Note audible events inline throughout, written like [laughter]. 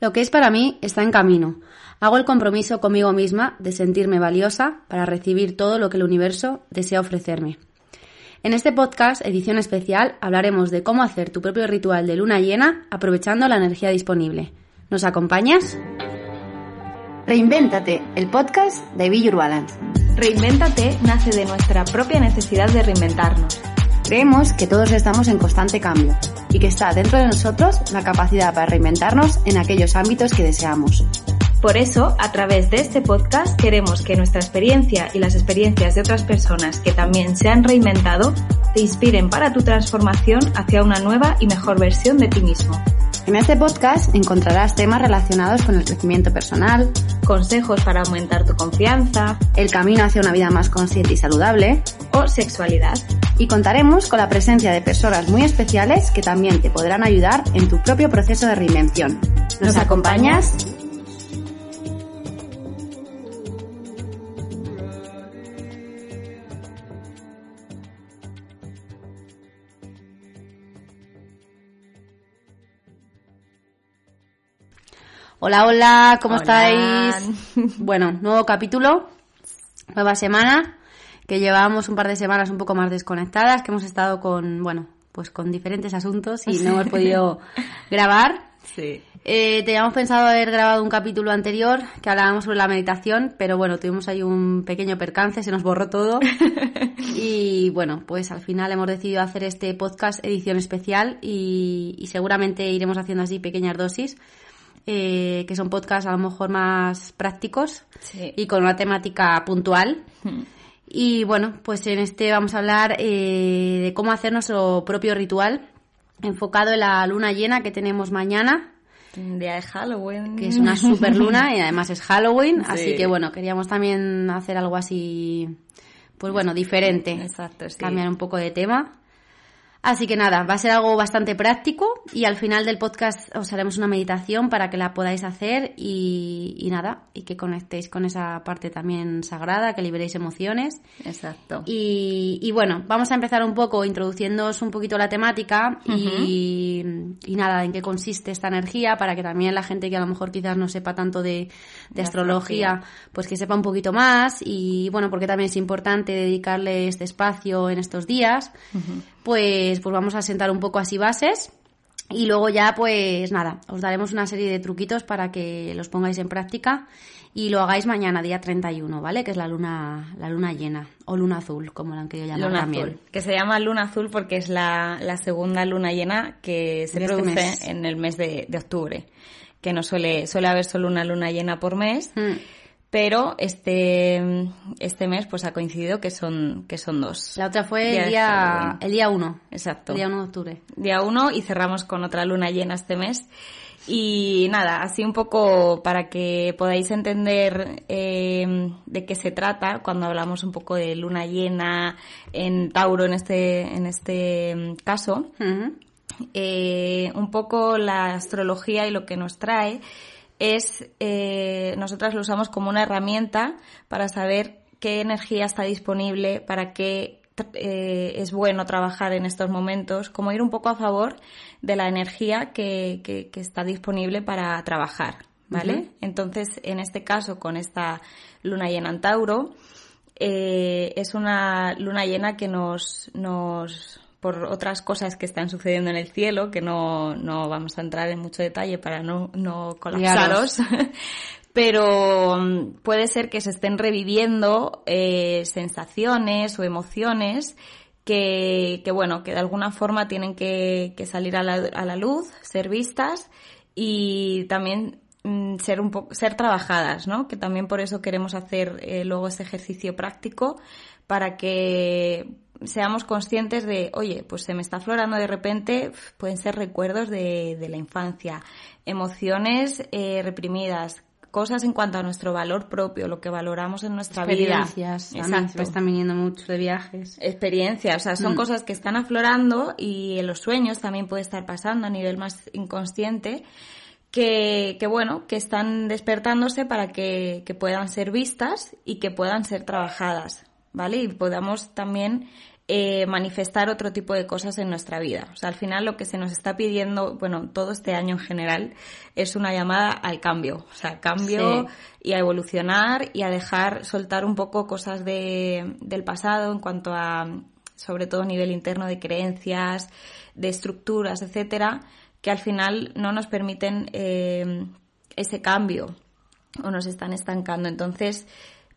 Lo que es para mí está en camino. Hago el compromiso conmigo misma de sentirme valiosa para recibir todo lo que el universo desea ofrecerme. En este podcast, edición especial, hablaremos de cómo hacer tu propio ritual de luna llena aprovechando la energía disponible. ¿Nos acompañas? Reinvéntate, el podcast de Be Your Balance. Reinvéntate nace de nuestra propia necesidad de reinventarnos. Creemos que todos estamos en constante cambio y que está dentro de nosotros la capacidad para reinventarnos en aquellos ámbitos que deseamos. Por eso, a través de este podcast queremos que nuestra experiencia y las experiencias de otras personas que también se han reinventado te inspiren para tu transformación hacia una nueva y mejor versión de ti mismo. En este podcast encontrarás temas relacionados con el crecimiento personal, consejos para aumentar tu confianza, el camino hacia una vida más consciente y saludable o sexualidad. Y contaremos con la presencia de personas muy especiales que también te podrán ayudar en tu propio proceso de reinvención. ¿Nos, acompañas? Hola, hola, ¿cómo estáis? [laughs] Bueno, nuevo capítulo, nueva semana, que llevamos un par de semanas un poco más desconectadas, que hemos estado con, bueno, pues con diferentes asuntos y no hemos podido grabar. Sí. Eh, teníamos pensado haber grabado un capítulo anterior que hablábamos sobre la meditación, pero bueno, tuvimos ahí un pequeño percance, se nos borró todo. [laughs] y bueno, pues al final hemos decidido hacer este podcast edición especial y, y seguramente iremos haciendo así pequeñas dosis eh, que son podcasts a lo mejor más prácticos y con una temática puntual. Y bueno, pues en este vamos a hablar eh, de cómo hacer nuestro propio ritual enfocado en la luna llena que tenemos mañana. Un día de Halloween. Que es una super luna [laughs] y además es Halloween. Así que bueno, queríamos también hacer algo así, pues bueno, diferente. Exacto, Cambiar un poco de tema. Así que nada, va a ser algo bastante práctico y al final del podcast os haremos una meditación para que la podáis hacer y, nada, y que conectéis con esa parte también sagrada, que liberéis emociones. Exacto. Y, bueno, vamos a empezar un poco introduciéndoos un poquito la temática y, nada, en qué consiste esta energía para que también la gente que a lo mejor quizás no sepa tanto de, astrología, pues que sepa un poquito más y bueno, porque también es importante dedicarle este espacio en estos días pues, pues vamos a sentar un poco así bases. Y luego ya, pues nada, os daremos una serie de truquitos para que los pongáis en práctica y lo hagáis mañana, día 31, ¿vale? Que es la luna, la luna llena, o luna azul, como la han querido llamar luna también. Azul, que se llama luna azul porque es la, segunda luna llena que se este produce en el mes de, octubre, que no suele, suele haber solo una luna llena por mes. Mm pero este, este mes pues ha coincidido que son, que son dos. La otra fue el día, el día 1. Exacto. El día 1 de octubre. Día 1 y cerramos con otra luna llena este mes. Y nada, así un poco para que podáis entender eh, de qué se trata cuando hablamos un poco de luna llena en Tauro en este, en este caso. eh, un poco la astrología y lo que nos trae es, eh, nosotras lo usamos como una herramienta para saber qué energía está disponible, para qué eh, es bueno trabajar en estos momentos, como ir un poco a favor de la energía que, que, está disponible para trabajar, ¿vale? Entonces, en este caso, con esta luna llena en Tauro, eh, es una luna llena que nos, nos por otras cosas que están sucediendo en el cielo, que no, no vamos a entrar en mucho detalle para no, no colapsaros. [laughs] Pero mm, puede ser que se estén reviviendo eh, sensaciones o emociones que, que, bueno, que de alguna forma tienen que, que salir a la, a la, luz, ser vistas y también mm, ser un poco, ser trabajadas, ¿no? Que también por eso queremos hacer eh, luego ese ejercicio práctico para que seamos conscientes de, oye, pues se me está aflorando de repente, pueden ser recuerdos de, de la infancia, emociones eh, reprimidas, cosas en cuanto a nuestro valor propio, lo que valoramos en nuestra vida. Experiencias, exacto. están viniendo mucho de viajes. Experiencias, o sea, son mm. cosas que están aflorando y en los sueños también puede estar pasando a nivel más inconsciente. Que, que bueno, que están despertándose para que, que puedan ser vistas y que puedan ser trabajadas, ¿vale? Y podamos también eh, manifestar otro tipo de cosas en nuestra vida. O sea, al final lo que se nos está pidiendo, bueno, todo este año en general, es una llamada al cambio. O sea, cambio y a evolucionar y a dejar soltar un poco cosas de, del pasado en cuanto a, sobre todo, nivel interno de creencias, de estructuras, etcétera, que al final no nos permiten eh, ese cambio o nos están estancando. Entonces,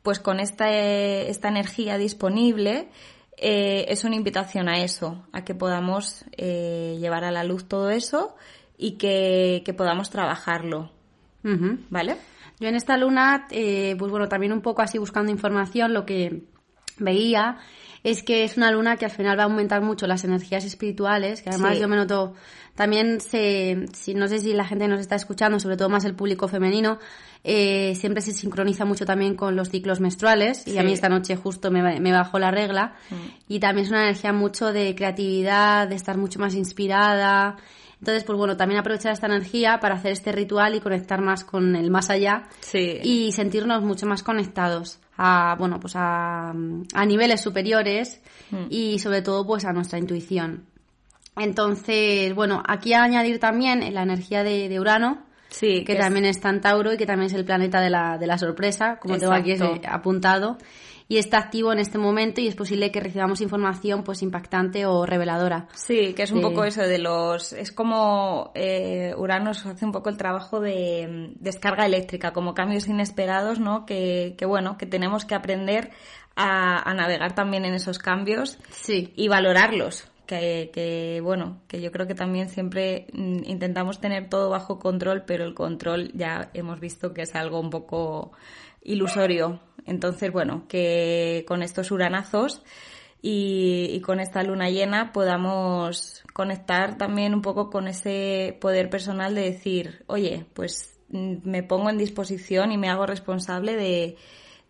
pues con esta, esta energía disponible, eh, es una invitación a eso, a que podamos eh, llevar a la luz todo eso y que, podamos trabajarlo. ¿Vale? Yo en esta luna, eh, pues bueno, también un poco así buscando información, lo que veía es que es una luna que al final va a aumentar mucho las energías espirituales, que además yo me noto, también se, si, no sé si la gente nos está escuchando, sobre todo más el público femenino, eh, siempre se sincroniza mucho también con los ciclos menstruales y a mí esta noche justo me, me bajó la regla. Mm. y también es una energía mucho de creatividad, de estar mucho más inspirada. Entonces, pues bueno, también aprovechar esta energía para hacer este ritual y conectar más con el más allá y sentirnos mucho más conectados a, bueno, pues a, a niveles superiores mm. y sobre todo pues a nuestra intuición. Entonces, bueno, aquí a añadir también la energía de, Urano, sí, que, también es... tan Tauro y que también es el planeta de la, de la sorpresa, como tengo aquí apuntado y está activo en este momento y es posible que recibamos información pues impactante o reveladora. Sí, que es un poco eso de los... Es como eh, Urano hace un poco el trabajo de mm, descarga eléctrica, como cambios inesperados, ¿no? Que, que bueno, que tenemos que aprender a, navegar también en esos cambios sí. y valorarlos. Que, que, bueno, que yo creo que también siempre mm, intentamos tener todo bajo control, pero el control ya hemos visto que es algo un poco ilusorio. Entonces, bueno, que con estos uranazos y, con esta luna llena podamos conectar también un poco con ese poder personal de decir, oye, pues mm, me pongo en disposición y me hago responsable de,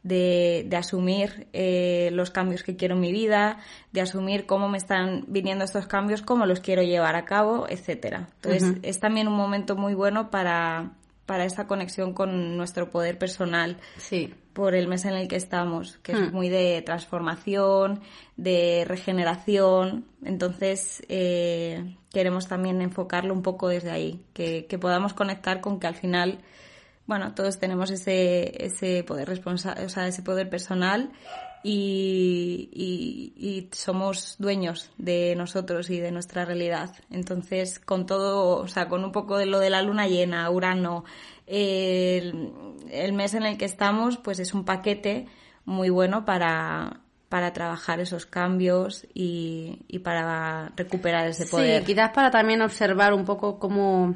de, asumir eh, los cambios que quiero en mi vida, de asumir cómo me están viniendo estos cambios, cómo los quiero llevar a cabo, etcétera. Entonces, es también un momento muy bueno para, para esta conexión con nuestro poder personal sí. Por el mes en el que estamos, que es hmm. muy de transformación, de regeneración. Entonces, eh, queremos también enfocarlo un poco desde ahí, que, que, podamos conectar con que al final, bueno, todos tenemos ese, ese poder responsable, o sea, ese poder personal y, y, somos dueños de nosotros y de nuestra realidad. Entonces, con todo, o sea, con un poco de lo de la luna llena, Urano, el, el mes en el que estamos, pues es un paquete muy bueno para, para trabajar esos cambios y, y para recuperar ese poder. Sí, quizás para también observar un poco cómo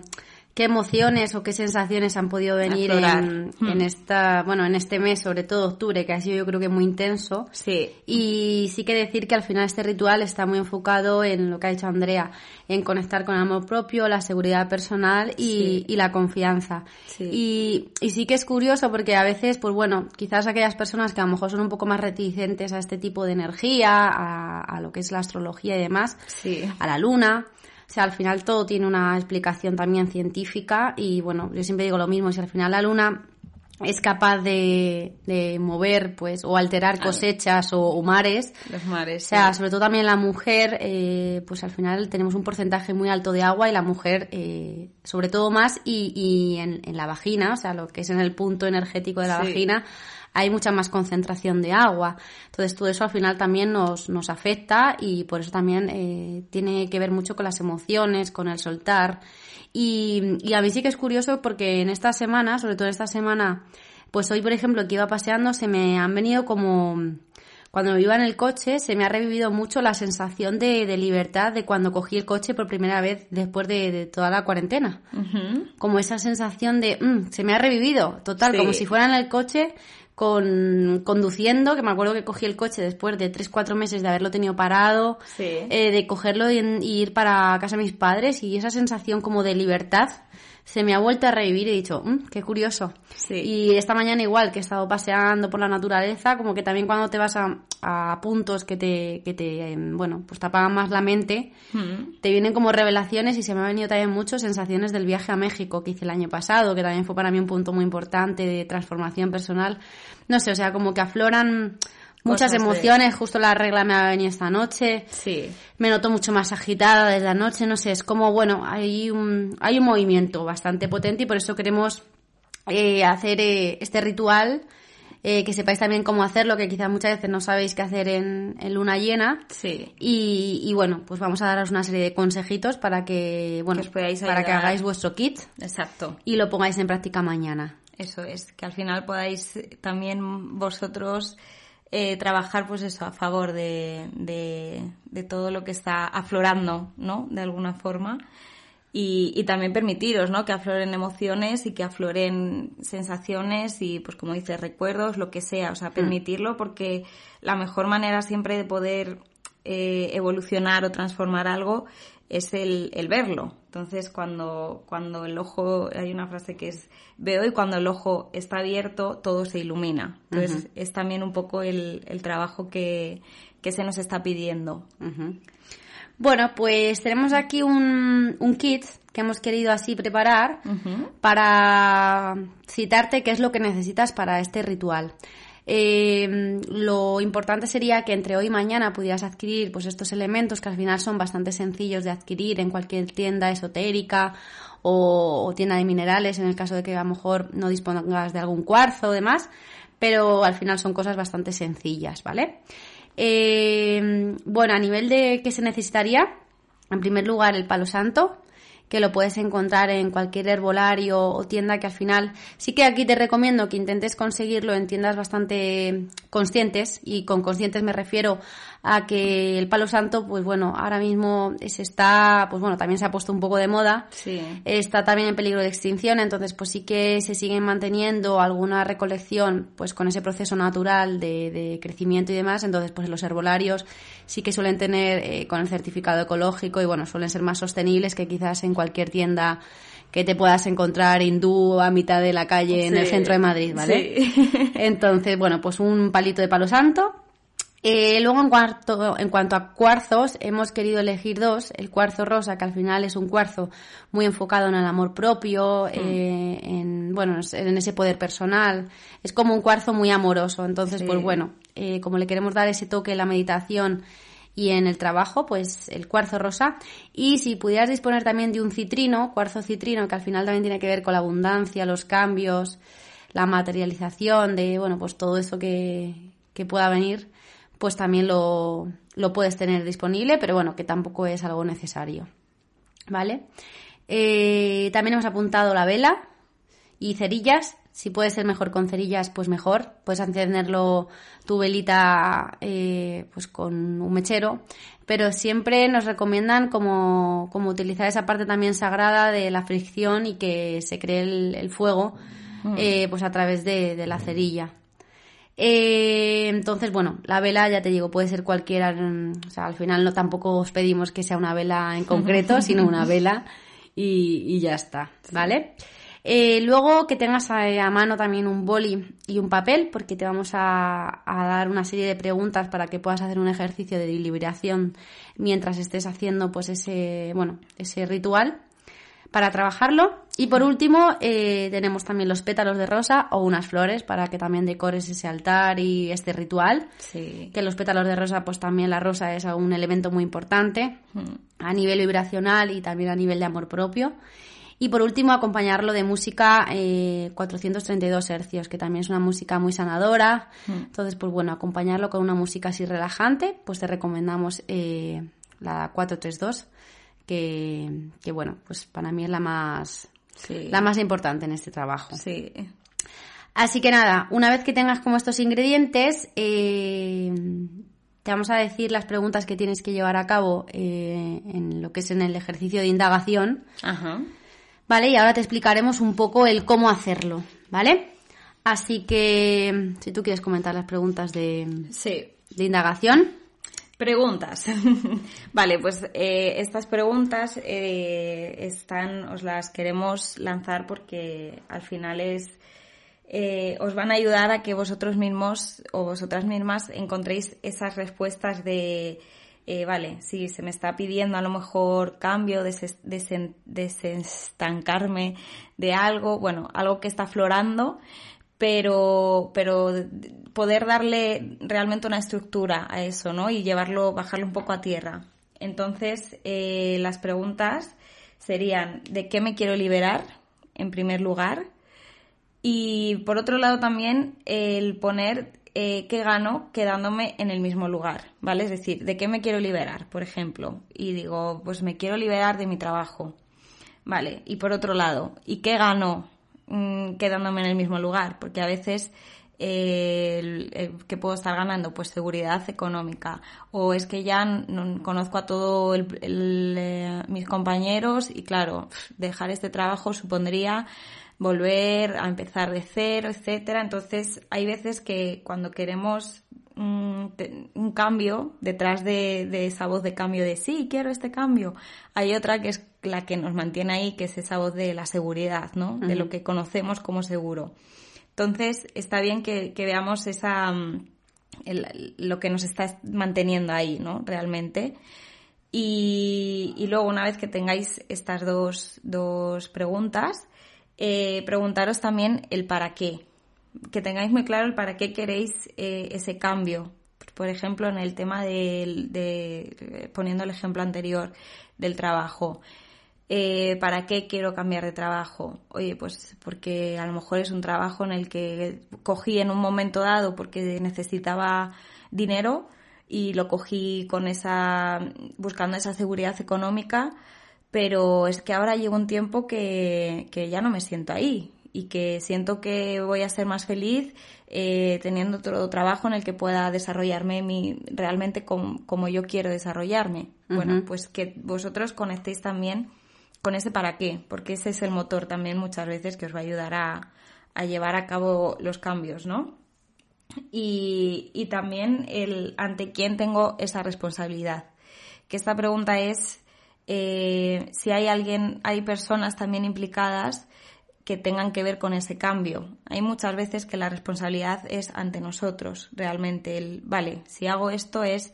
qué emociones o qué sensaciones han podido venir en, hmm. en, esta, bueno, en este mes, sobre todo octubre, que ha sido yo creo que muy intenso. Sí. Y sí que decir que al final este ritual está muy enfocado en lo que ha dicho Andrea, en conectar con el amor propio, la seguridad personal y, y la confianza. Sí. Y, y sí que es curioso porque a veces, pues bueno, quizás aquellas personas que a lo mejor son un poco más reticentes a este tipo de energía, a, a lo que es la astrología y demás, sí. a la luna, o sea, al final todo tiene una explicación también científica y bueno, yo siempre digo lo mismo, si al final la luna es capaz de, de mover pues o alterar cosechas o, mares. Los mares. O sea, sobre todo también la mujer, eh, pues al final tenemos un porcentaje muy alto de agua y la mujer eh, sobre todo más y, y en, en, la vagina, o sea, lo que es en el punto energético de la vagina, hay mucha más concentración de agua. Entonces todo eso al final también nos, nos afecta y por eso también eh, tiene que ver mucho con las emociones, con el soltar. Y, y a mí sí que es curioso porque en esta semana, sobre todo esta semana, pues hoy por ejemplo que iba paseando se me han venido como cuando iba en el coche se me ha revivido mucho la sensación de, de libertad de cuando cogí el coche por primera vez después de, toda la cuarentena. Como esa sensación de, mm, se me ha revivido, total, como si fuera en el coche con conduciendo, que me acuerdo que cogí el coche después de tres, cuatro meses de haberlo tenido parado, eh, de cogerlo y, ir para casa de mis padres y esa sensación como de libertad se me ha vuelto a revivir y he dicho, mm, qué curioso. Y esta mañana igual que he estado paseando por la naturaleza, como que también cuando te vas a, a puntos que te, que te, em, bueno, pues te apagan más la mente, mm. te vienen como revelaciones y se me ha venido también mucho sensaciones del viaje a México que hice el año pasado, que también fue para mí un punto muy importante de transformación personal. No sé, o sea, como que afloran Muchas emociones, justo la regla me ha venido esta noche. Sí. Me noto mucho más agitada desde la noche, no sé, es como, bueno, hay un, hay un movimiento bastante potente y por eso queremos eh, hacer eh, este ritual eh, que sepáis también cómo hacerlo, que quizás muchas veces no sabéis qué hacer en, luna llena. Sí. Y, bueno, pues vamos a daros una serie de consejitos para que, bueno, para que hagáis vuestro kit. Exacto. Y lo pongáis en práctica mañana. Eso es, que al final podáis también vosotros eh, trabajar, pues eso, a favor de, de, de todo lo que está aflorando, ¿no? De alguna forma y, también permitiros, ¿no? Que afloren emociones y que afloren sensaciones y, pues como dices, recuerdos, lo que sea. O sea, mm. permitirlo porque la mejor manera siempre de poder eh, evolucionar o transformar algo es el, el, verlo. Entonces, cuando, cuando el ojo, hay una frase que es, veo y cuando el ojo está abierto, todo se ilumina. Entonces, es también un poco el, el trabajo que, que, se nos está pidiendo. Bueno, pues tenemos aquí un, un kit que hemos querido así preparar para citarte qué es lo que necesitas para este ritual. Eh, lo importante sería que entre hoy y mañana pudieras adquirir pues estos elementos que al final son bastante sencillos de adquirir en cualquier tienda esotérica o, tienda de minerales en el caso de que a lo mejor no dispongas de algún cuarzo o demás, pero al final son cosas bastante sencillas, ¿vale? Eh, bueno, a nivel de qué se necesitaría, en primer lugar el palo santo, que lo puedes encontrar en cualquier herbolario o tienda que al final sí que aquí te recomiendo que intentes conseguirlo en tiendas bastante conscientes y con conscientes me refiero a que el palo santo pues bueno ahora mismo se está pues bueno también se ha puesto un poco de moda sí. está también en peligro de extinción entonces pues sí que se siguen manteniendo alguna recolección pues con ese proceso natural de, de crecimiento y demás entonces pues en los herbolarios sí que suelen tener eh, con el certificado ecológico y bueno suelen ser más sostenibles que quizás en cualquier tienda que te puedas encontrar hindú a mitad de la calle en el centro de Madrid, ¿vale? [laughs] Entonces, bueno, pues un palito de palo santo, eh, luego, en, cuarto, en cuanto a cuarzos, hemos querido elegir dos. El cuarzo rosa, que al final es un cuarzo muy enfocado en el amor propio, mm. eh, en, bueno, en ese poder personal. Es como un cuarzo muy amoroso. Entonces, pues bueno, eh, como le queremos dar ese toque en la meditación y en el trabajo, pues el cuarzo rosa. Y si pudieras disponer también de un citrino, cuarzo citrino, que al final también tiene que ver con la abundancia, los cambios, la materialización de, bueno, pues todo eso que, que pueda venir pues también lo, lo puedes tener disponible, pero bueno, que tampoco es algo necesario. ¿Vale? Eh, también hemos apuntado la vela y cerillas. Si puede ser mejor con cerillas, pues mejor. Puedes encenderlo tu velita eh, pues con un mechero. Pero siempre nos recomiendan como, como, utilizar esa parte también sagrada de la fricción y que se cree el, fuego mm. eh, pues a través de, de la cerilla. Eh, entonces, bueno, la vela, ya te digo, puede ser cualquiera. Mm, o sea, al final no tampoco os pedimos que sea una vela en concreto, [laughs] sino una vela y, ya está, ¿vale? Eh, luego que tengas a, mano también un boli y un papel, porque te vamos a, a, dar una serie de preguntas para que puedas hacer un ejercicio de deliberación mientras estés haciendo pues ese, bueno, ese ritual para trabajarlo. Y por último, eh, tenemos también los pétalos de rosa o unas flores para que también decores ese altar y este ritual. Sí. Que los pétalos de rosa, pues también la rosa es un elemento muy importante a nivel vibracional y también a nivel de amor propio. Y por último, acompañarlo de música eh, 432 hercios, que también es una música muy sanadora. Entonces, pues bueno, acompañarlo con una música así relajante, pues te recomendamos eh, la 432 que, bueno, pues para mí es la más, la más importante en este trabajo. Sí. Así que nada, una vez que tengas como estos ingredientes, eh, te vamos a decir las preguntas que tienes que llevar a cabo eh, en lo que es en el ejercicio de indagación. Ajá. Vale, y ahora te explicaremos un poco el cómo hacerlo, ¿vale? Así que, si tú quieres comentar las preguntas de, sí. de indagación. Preguntas. [laughs] vale, pues eh, estas preguntas eh, están, os las queremos lanzar porque al final es, eh, os van a ayudar a que vosotros mismos o vosotras mismas encontréis esas respuestas de, vale, si se me está pidiendo a lo mejor cambio, desestancarme de algo, bueno, algo que está florando, pero, pero poder darle realmente una estructura a eso, ¿no? Y llevarlo, bajarlo un poco a tierra. Entonces, eh, las preguntas serían, ¿de qué me quiero liberar? En primer lugar. Y por otro lado también el poner eh, qué gano quedándome en el mismo lugar, ¿vale? Es decir, ¿de qué me quiero liberar, por ejemplo? Y digo, pues me quiero liberar de mi trabajo, ¿vale? Y por otro lado, ¿y qué gano mm, quedándome en el mismo lugar? Porque a veces eh, que puedo estar ganando? Pues seguridad económica. O es que ya conozco a todos eh, mis compañeros y claro, dejar este trabajo supondría volver a empezar de cero, etcétera. Entonces, hay veces que cuando queremos un, cambio detrás de, esa voz de cambio de sí, quiero este cambio, hay otra que es la que nos mantiene ahí, que es esa voz de la seguridad, ¿no? De lo que conocemos como seguro. Entonces, está bien que, veamos esa lo que nos está manteniendo ahí, ¿no? Realmente. Y, y, luego, una vez que tengáis estas dos, dos preguntas, eh, preguntaros también el para qué. Que tengáis muy claro para qué queréis eh, ese cambio. Por ejemplo, en el tema de, poniendo el ejemplo anterior del trabajo. Eh, ¿Para qué quiero cambiar de trabajo? Oye, pues porque a lo mejor es un trabajo en el que cogí en un momento dado porque necesitaba dinero y lo cogí con esa, buscando esa seguridad económica pero es que ahora llega un tiempo que, ya no me siento ahí y que siento que voy a ser más feliz eh, teniendo otro trabajo en el que pueda desarrollarme mi, realmente como, yo quiero desarrollarme. Bueno, pues que vosotros conectéis también con ese para qué, porque ese es el motor también muchas veces que os va a ayudar a, a llevar a cabo los cambios, ¿no? Y, y también el ante quién tengo esa responsabilidad. Que esta pregunta es eh, si hay alguien, hay personas también implicadas que tengan que ver con ese cambio. Hay muchas veces que la responsabilidad es ante nosotros, realmente. El, vale, si hago esto es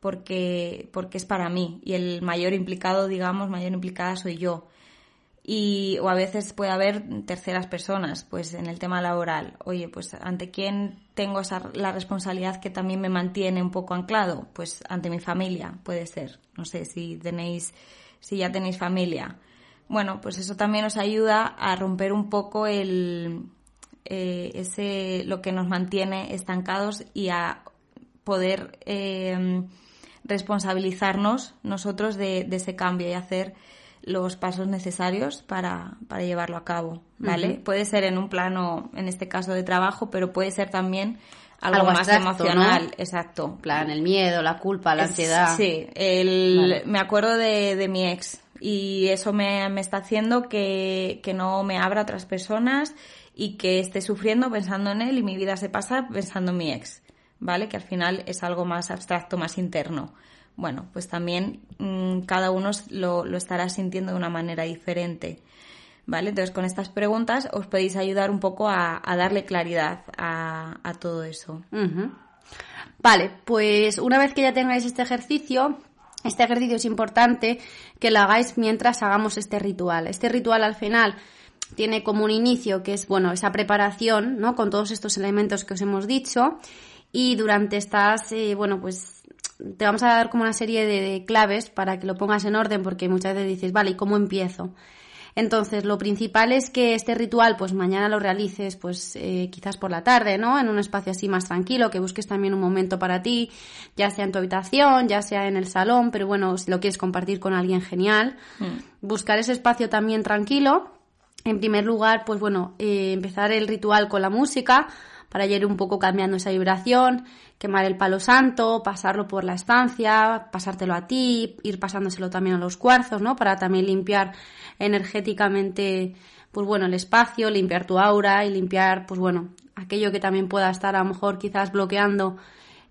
porque, porque es para mí y el mayor implicado, digamos, mayor implicada soy yo. Y, o a veces puede haber terceras personas, pues en el tema laboral. Oye, pues ante quién tengo esa, la responsabilidad que también me mantiene un poco anclado, pues ante mi familia, puede ser. No sé si tenéis, si ya tenéis familia. Bueno, pues eso también os ayuda a romper un poco el, eh, ese, lo que nos mantiene estancados y a poder eh, responsabilizarnos nosotros de, de ese cambio y hacer los pasos necesarios para, para llevarlo a cabo, ¿vale? Puede ser en un plano, en este caso de trabajo, pero puede ser también algo, más emocional, exacto. plan, el miedo, la culpa, la ansiedad. Sí, el, me acuerdo de, de, mi ex y eso me, me está haciendo que, que no me abra a otras personas y que esté sufriendo pensando en él y mi vida se pasa pensando en mi ex, ¿vale? Que al final es algo más abstracto, más interno bueno, pues también mm, cada uno lo, estará sintiendo de una manera diferente. ¿Vale? Entonces, con estas preguntas os podéis ayudar un poco a, darle claridad a, todo eso. Vale, pues una vez que ya tengáis este ejercicio, este ejercicio es importante que lo hagáis mientras hagamos este ritual. Este ritual al final tiene como un inicio que es, bueno, esa preparación, ¿no? Con todos estos elementos que os hemos dicho. Y durante estas, eh, bueno, pues te vamos a dar como una serie de, claves para que lo pongas en orden porque muchas veces dices, vale, ¿y cómo empiezo? Entonces, lo principal es que este ritual, pues mañana lo realices, pues eh, quizás por la tarde, ¿no? En un espacio así más tranquilo, que busques también un momento para ti, ya sea en tu habitación, ya sea en el salón, pero bueno, si lo quieres compartir con alguien, genial. Mm. Buscar ese espacio también tranquilo. En primer lugar, pues bueno, eh, empezar el ritual con la música, para ir un poco cambiando esa vibración, quemar el palo santo, pasarlo por la estancia, pasártelo a ti, ir pasándoselo también a los cuarzos, ¿no? Para también limpiar energéticamente, pues bueno, el espacio, limpiar tu aura y limpiar, pues bueno, aquello que también pueda estar a lo mejor quizás bloqueando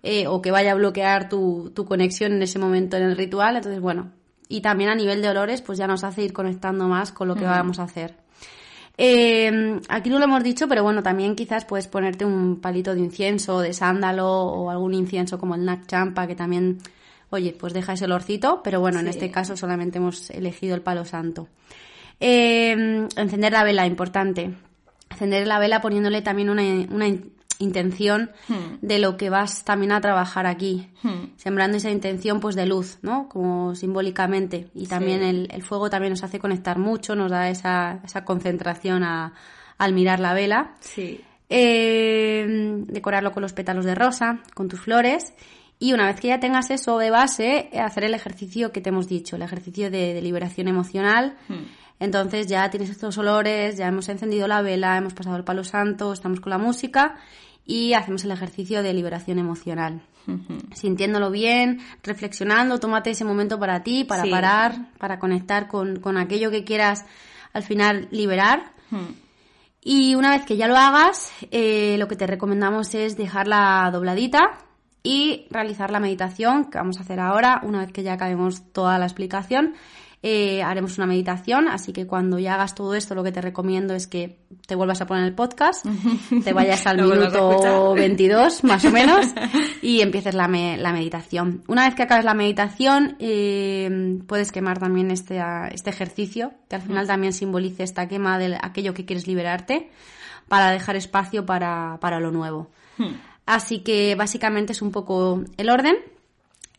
eh, o que vaya a bloquear tu, tu conexión en ese momento en el ritual. Entonces, bueno, y también a nivel de olores, pues ya nos hace ir conectando más con lo que vamos a hacer. Eh, aquí no lo hemos dicho, pero bueno, también quizás puedes ponerte un palito de incienso, de sándalo o algún incienso como el Nak Champa, que también, oye, pues deja ese olorcito, pero bueno, en este caso solamente hemos elegido el palo santo. Eh, encender la vela, importante. encender la vela poniéndole también una, una intención Hmm. de lo que vas también a trabajar aquí, sembrando esa intención pues de luz, ¿no? Como simbólicamente. Y también Sí. el, el fuego también nos hace conectar mucho, nos da esa, esa concentración a- al mirar la vela. Sí. Eh, decorarlo con los pétalos de rosa, con tus flores. Y una vez que ya tengas eso de base, hacer el ejercicio que te hemos dicho, el ejercicio de, de liberación emocional. Entonces ya tienes estos olores, ya hemos encendido la vela, hemos pasado el palo santo, estamos con la música y hacemos el ejercicio de liberación emocional. Sintiéndolo bien, reflexionando, tómate ese momento para ti, para Sí. parar, para conectar con, con aquello que quieras al final liberar. Y una vez que ya lo hagas, eh, lo que te recomendamos es dejarla dobladita y realizar la meditación que vamos a hacer ahora. Una vez que ya acabemos toda la explicación, eh, haremos una meditación. Así que cuando ya hagas todo esto, lo que te recomiendo es que te vuelvas a poner el podcast, te vayas al [laughs] minuto escuchar. [laughs] 22 más o menos y empieces la, me- la meditación. Una vez que acabes la meditación, eh, puedes quemar también este, ah, este ejercicio, que al final también simbolice esta quema de aquello que quieres liberarte, para dejar espacio para, para lo nuevo. Así que básicamente es un poco el orden.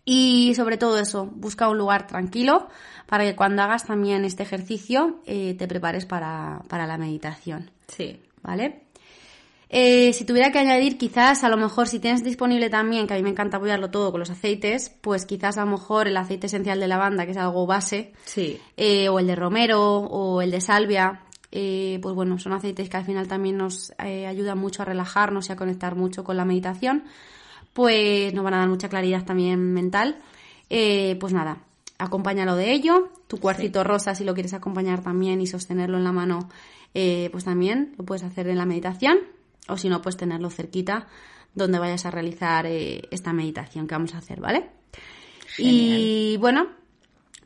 Y sobre todo eso, busca un lugar tranquilo para que cuando hagas también este ejercicio eh, te prepares para, para la meditación. Sí. ¿vale? Eh, si tuviera que añadir, quizás a lo mejor si tienes disponible también, que a mí me encanta apoyarlo todo con los aceites, pues quizás a lo mejor el aceite esencial de lavanda, que es algo base, Sí. eh, o el de romero, o el de salvia, pues bueno, son aceites que al final también nos ayudan mucho a relajarnos y a conectar mucho con la meditación, pues nos van a dar mucha claridad también mental. Eh, pues nada, acompáñalo de ello, tu cuarcito rosa si lo quieres acompañar también y sostenerlo en la mano, eh, pues también lo puedes hacer en la meditación, o si no, pues tenerlo cerquita donde vayas a realizar eh, esta meditación que vamos a hacer, ¿vale? Y bueno,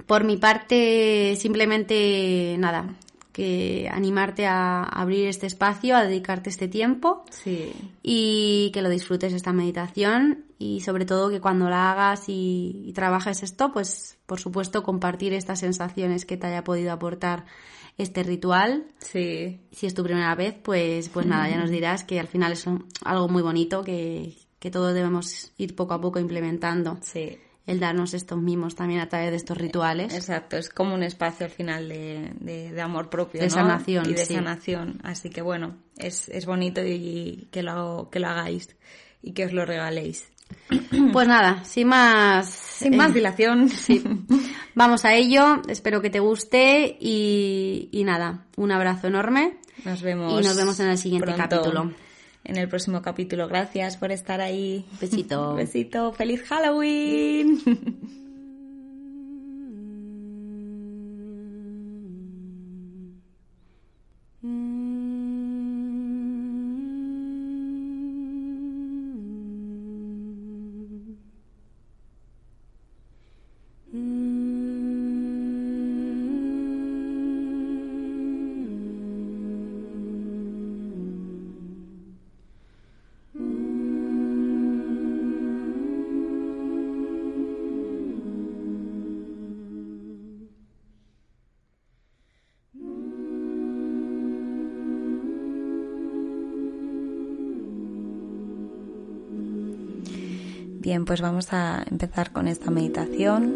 por mi parte, simplemente nada, que animarte a abrir este espacio, a dedicarte este tiempo Sí. y que lo disfrutes esta meditación y sobre todo que cuando la hagas y, y trabajes esto, pues por supuesto compartir estas sensaciones que te haya podido aportar este ritual. Sí. Si es tu primera vez, pues, pues nada, ya nos dirás que al final es un- algo muy bonito que, que todos debemos ir poco a poco implementando. Sí. El darnos estos mimos también a través de estos rituales. Exacto, es como un espacio al final de, de, de amor propio, De ¿no? sanación, Y de sí. sanación. Así que bueno, es, es bonito y, que, lo, que lo hagáis y que os lo regaléis. [clears throat] Pues nada, sin más. Sin más eh, dilación. Sí. Vamos a ello. Espero que te guste y, y nada, un abrazo enorme. Nos vemos. Y nos vemos en el siguiente pronto. capítulo. En el próximo capítulo. Gracias por estar ahí. Besito. [laughs] Besito. ¡Feliz Halloween! [laughs] Bien, pues vamos a empezar con esta meditación.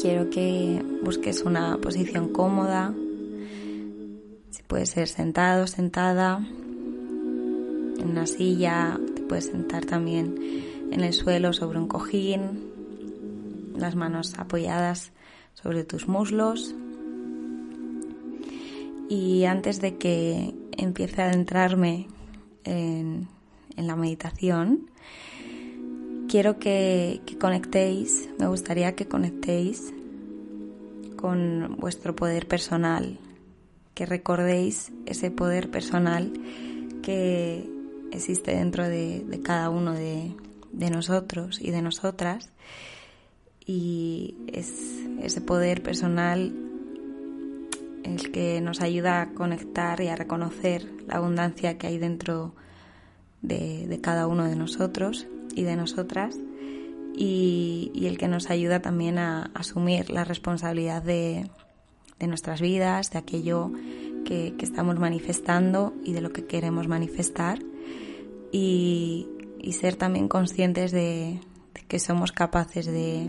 Quiero que busques una posición cómoda. Si puede ser sentado, sentada, en una silla, te puedes sentar también en el suelo sobre un cojín, las manos apoyadas sobre tus muslos. Y antes de que empiece a adentrarme en, en la meditación, quiero que, conectéis, me gustaría que conectéis con vuestro poder personal, que recordéis ese poder personal que existe dentro de, cada uno de, nosotros y de nosotras. Y es ese poder personal el que nos ayuda a conectar y a reconocer la abundancia que hay dentro de, de cada uno de nosotros y de nosotras y, y, el que nos ayuda también a asumir la responsabilidad de, de nuestras vidas, de aquello que, estamos manifestando y de lo que queremos manifestar y, ser también conscientes de, que somos capaces de,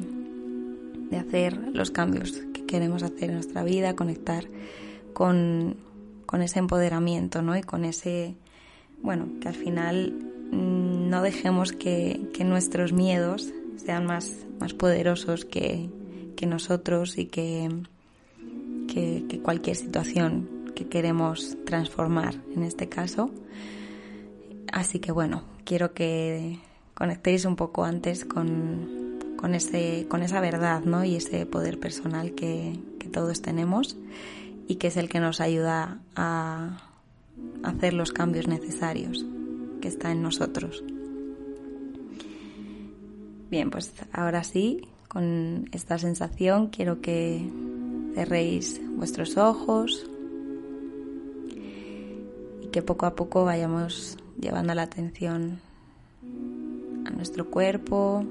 de hacer los cambios que queremos hacer en nuestra vida, conectar con, con ese empoderamiento, ¿no? Y con ese, bueno, que al final no dejemos que, nuestros miedos sean más, más poderosos que, nosotros y que, que, cualquier situación que queremos transformar en este caso. Así que bueno, quiero que conectéis un poco antes con, con, ese, con esa verdad ¿no? y ese poder personal que todos tenemos y que es el que nos ayuda a hacer los cambios necesarios que está en nosotros. Bien, pues ahora sí, con esta sensación quiero que cerréis vuestros ojos y que poco a poco vayamos llevando la atención a nuestro cuerpo,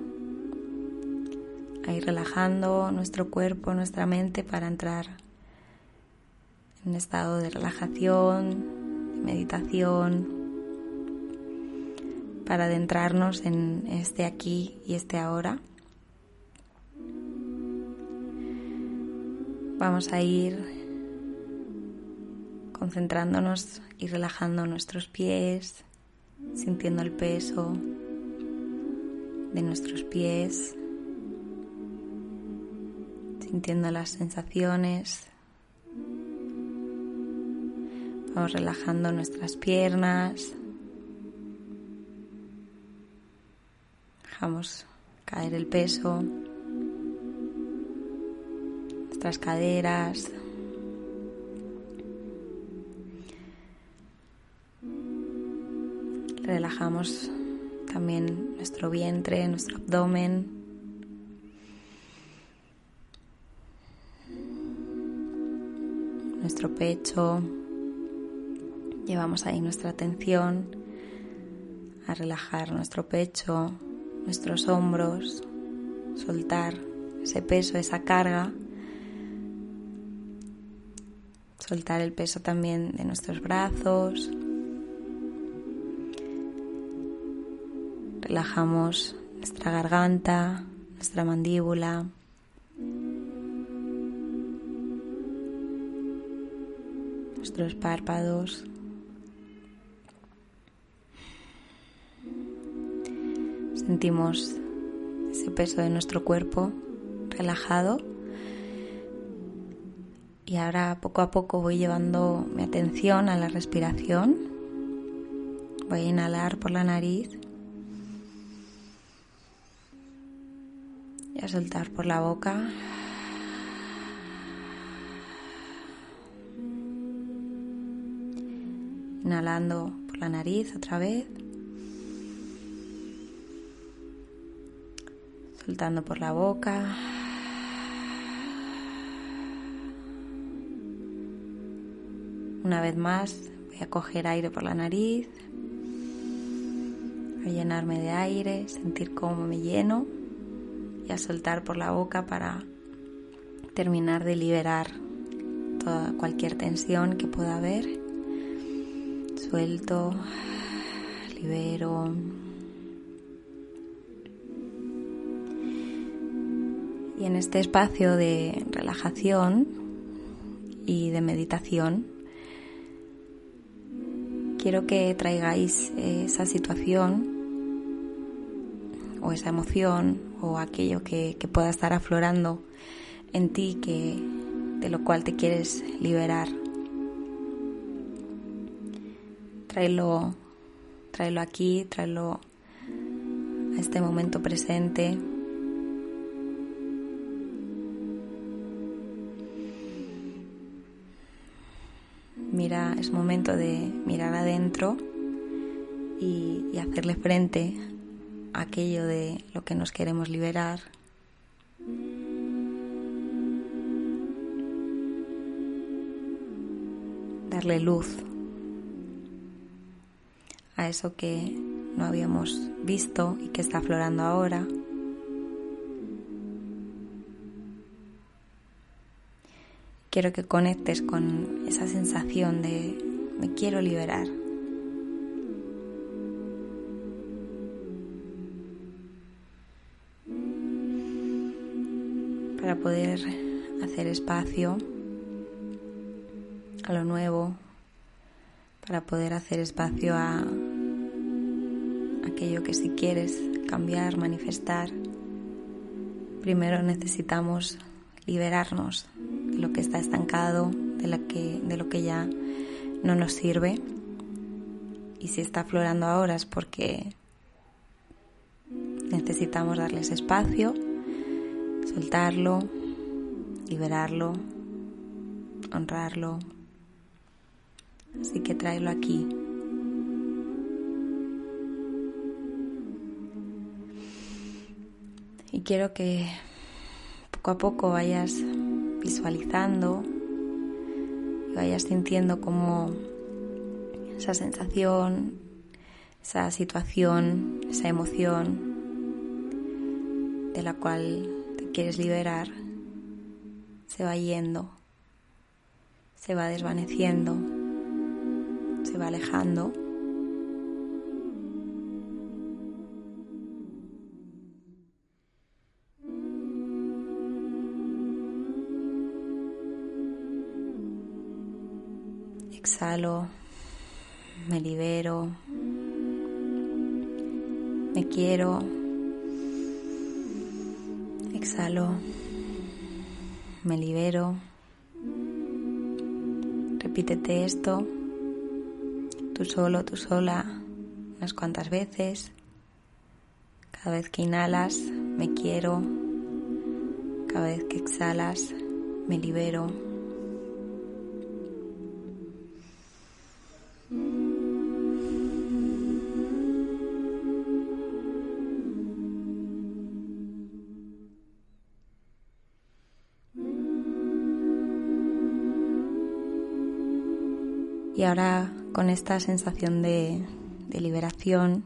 a ir relajando nuestro cuerpo, nuestra mente para entrar un estado de relajación, de meditación, para adentrarnos en este aquí y este ahora. Vamos a ir concentrándonos y relajando nuestros pies, sintiendo el peso de nuestros pies, sintiendo las sensaciones Vamos relajando nuestras piernas. Dejamos caer el peso. Nuestras caderas. Relajamos también nuestro vientre, nuestro abdomen. Nuestro pecho. Llevamos ahí nuestra atención a relajar nuestro pecho, nuestros hombros, soltar ese peso, esa carga, soltar el peso también de nuestros brazos. Relajamos nuestra garganta, nuestra mandíbula. Nuestros párpados. Sentimos ese peso de nuestro cuerpo relajado. Y ahora poco a poco voy llevando mi atención a la respiración. Voy a inhalar por la nariz y a soltar por la boca. Inhalando por la nariz otra vez. Soltando por la boca. Una vez más voy a coger aire por la nariz, a llenarme de aire, sentir cómo me lleno y a soltar por la boca para terminar de liberar toda cualquier tensión que pueda haber. Suelto, libero. En este espacio de relajación y de meditación, quiero que traigáis esa situación o esa emoción o aquello que, pueda estar aflorando en ti que, de lo cual te quieres liberar. Tráelo, aquí, tráelo a este momento presente. Mira, es momento de mirar adentro y, y hacerle frente a aquello de lo que nos queremos liberar. Darle luz a eso que no habíamos visto y que está aflorando ahora. Quiero que conectes con esa sensación de me quiero liberar. Para poder hacer espacio a lo nuevo, para poder hacer espacio a aquello que si quieres cambiar, manifestar, primero necesitamos liberarnos de lo que está estancado, de, la que, de lo que ya no nos sirve. Y si está aflorando ahora es porque necesitamos darles espacio, soltarlo, liberarlo, honrarlo. Así que tráelo aquí. Y quiero que poco a poco vayas visualizando y vayas sintiendo como esa sensación, esa situación, esa emoción de la cual te quieres liberar se va yendo, se va desvaneciendo, se va alejando. Exhalo, me libero, me quiero, exhalo, me libero. Repítete esto, tú solo, tú sola, unas cuantas veces. Cada vez que inhalas, me quiero. Cada vez que exhalas, me libero. Ahora con esta sensación de, liberación,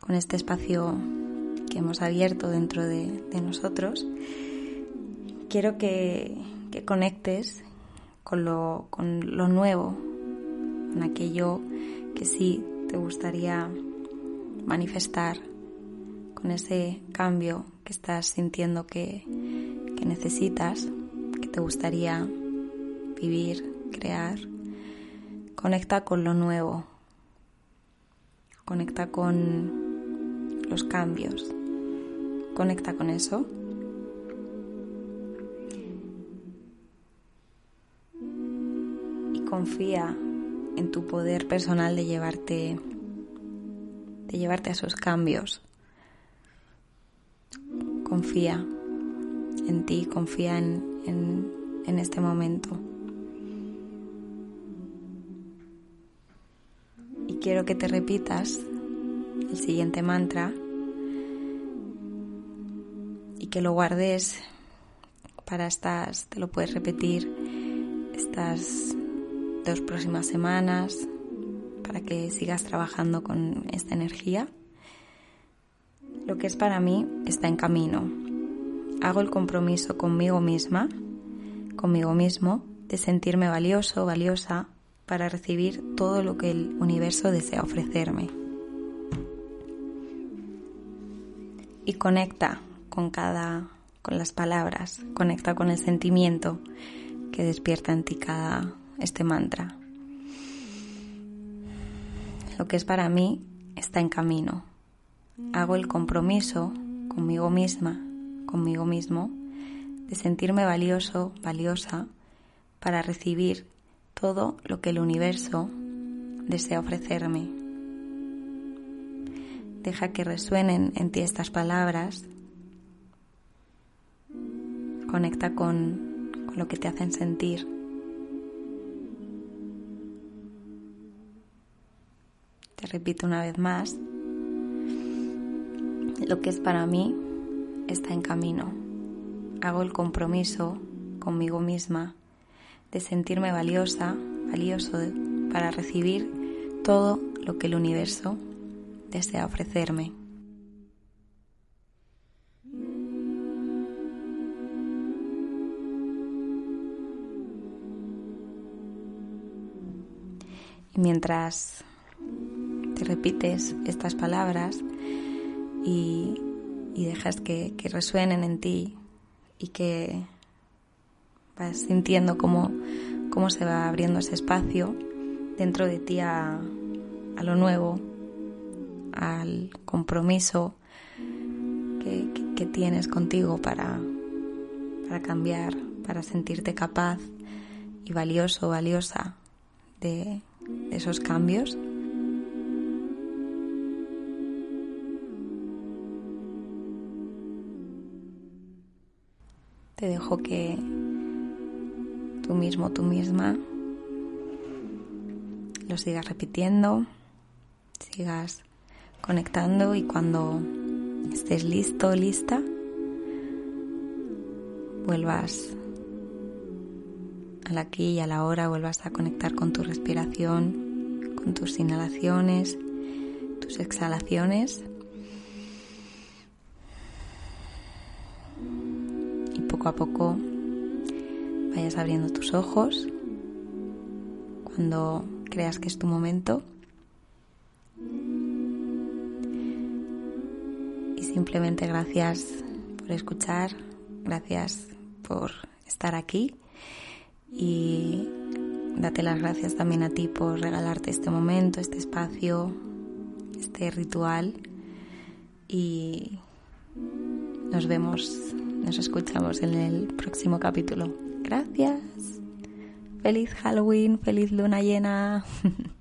con este espacio que hemos abierto dentro de, nosotros, quiero que, conectes con lo, nuevo, con aquello que sí te gustaría manifestar, con ese cambio que estás sintiendo que necesitas, que te gustaría vivir, crear. Conecta con lo nuevo. Conecta con los cambios. Conecta con eso. Y confía en tu poder personal de llevarte de llevarte a esos cambios. Confía en ti, confía en, en, en este momento. Quiero que te repitas el siguiente mantra y que lo guardes para estas, te lo puedes repetir estas dos próximas semanas para que sigas trabajando con esta energía. Lo que es para mí está en camino. Hago el compromiso conmigo misma, conmigo mismo, de sentirme valioso, valiosa para recibir todo lo que el universo desea ofrecerme. Y conecta con cada con las palabras, conecta con el sentimiento que despierta en ti cada este mantra. Lo que es para mí está en camino. Hago el compromiso conmigo misma, conmigo mismo, de sentirme valioso, valiosa, para recibir todo lo que el universo desea ofrecerme. Deja que resuenen en ti estas palabras. Conecta con, con lo que te hacen sentir. Te repito una vez más. Lo que es para mí está en camino. Hago el compromiso conmigo misma de sentirme valiosa, valioso para recibir todo lo que el universo desea ofrecerme. Y mientras te repites estas palabras y, y dejas que, que resuenen en ti y que vas sintiendo cómo, cómo se va abriendo ese espacio dentro de ti a, a lo nuevo, al compromiso que, que, tienes contigo para, para cambiar, para sentirte capaz y valioso, valiosa de, de esos cambios. Te dejo que mismo, tú misma, lo sigas repitiendo, sigas conectando y cuando estés listo, lista, vuelvas al aquí y a la hora, vuelvas a conectar con tu respiración, con tus inhalaciones, tus exhalaciones. Y poco a poco vayas abriendo tus ojos cuando creas que es tu momento. Simplemente gracias por escuchar, gracias por estar aquí y date las gracias también a ti por regalarte este momento, este espacio, este ritual y nos vemos, nos escuchamos en el próximo capítulo. Gracias. Feliz Halloween, feliz luna llena. [laughs]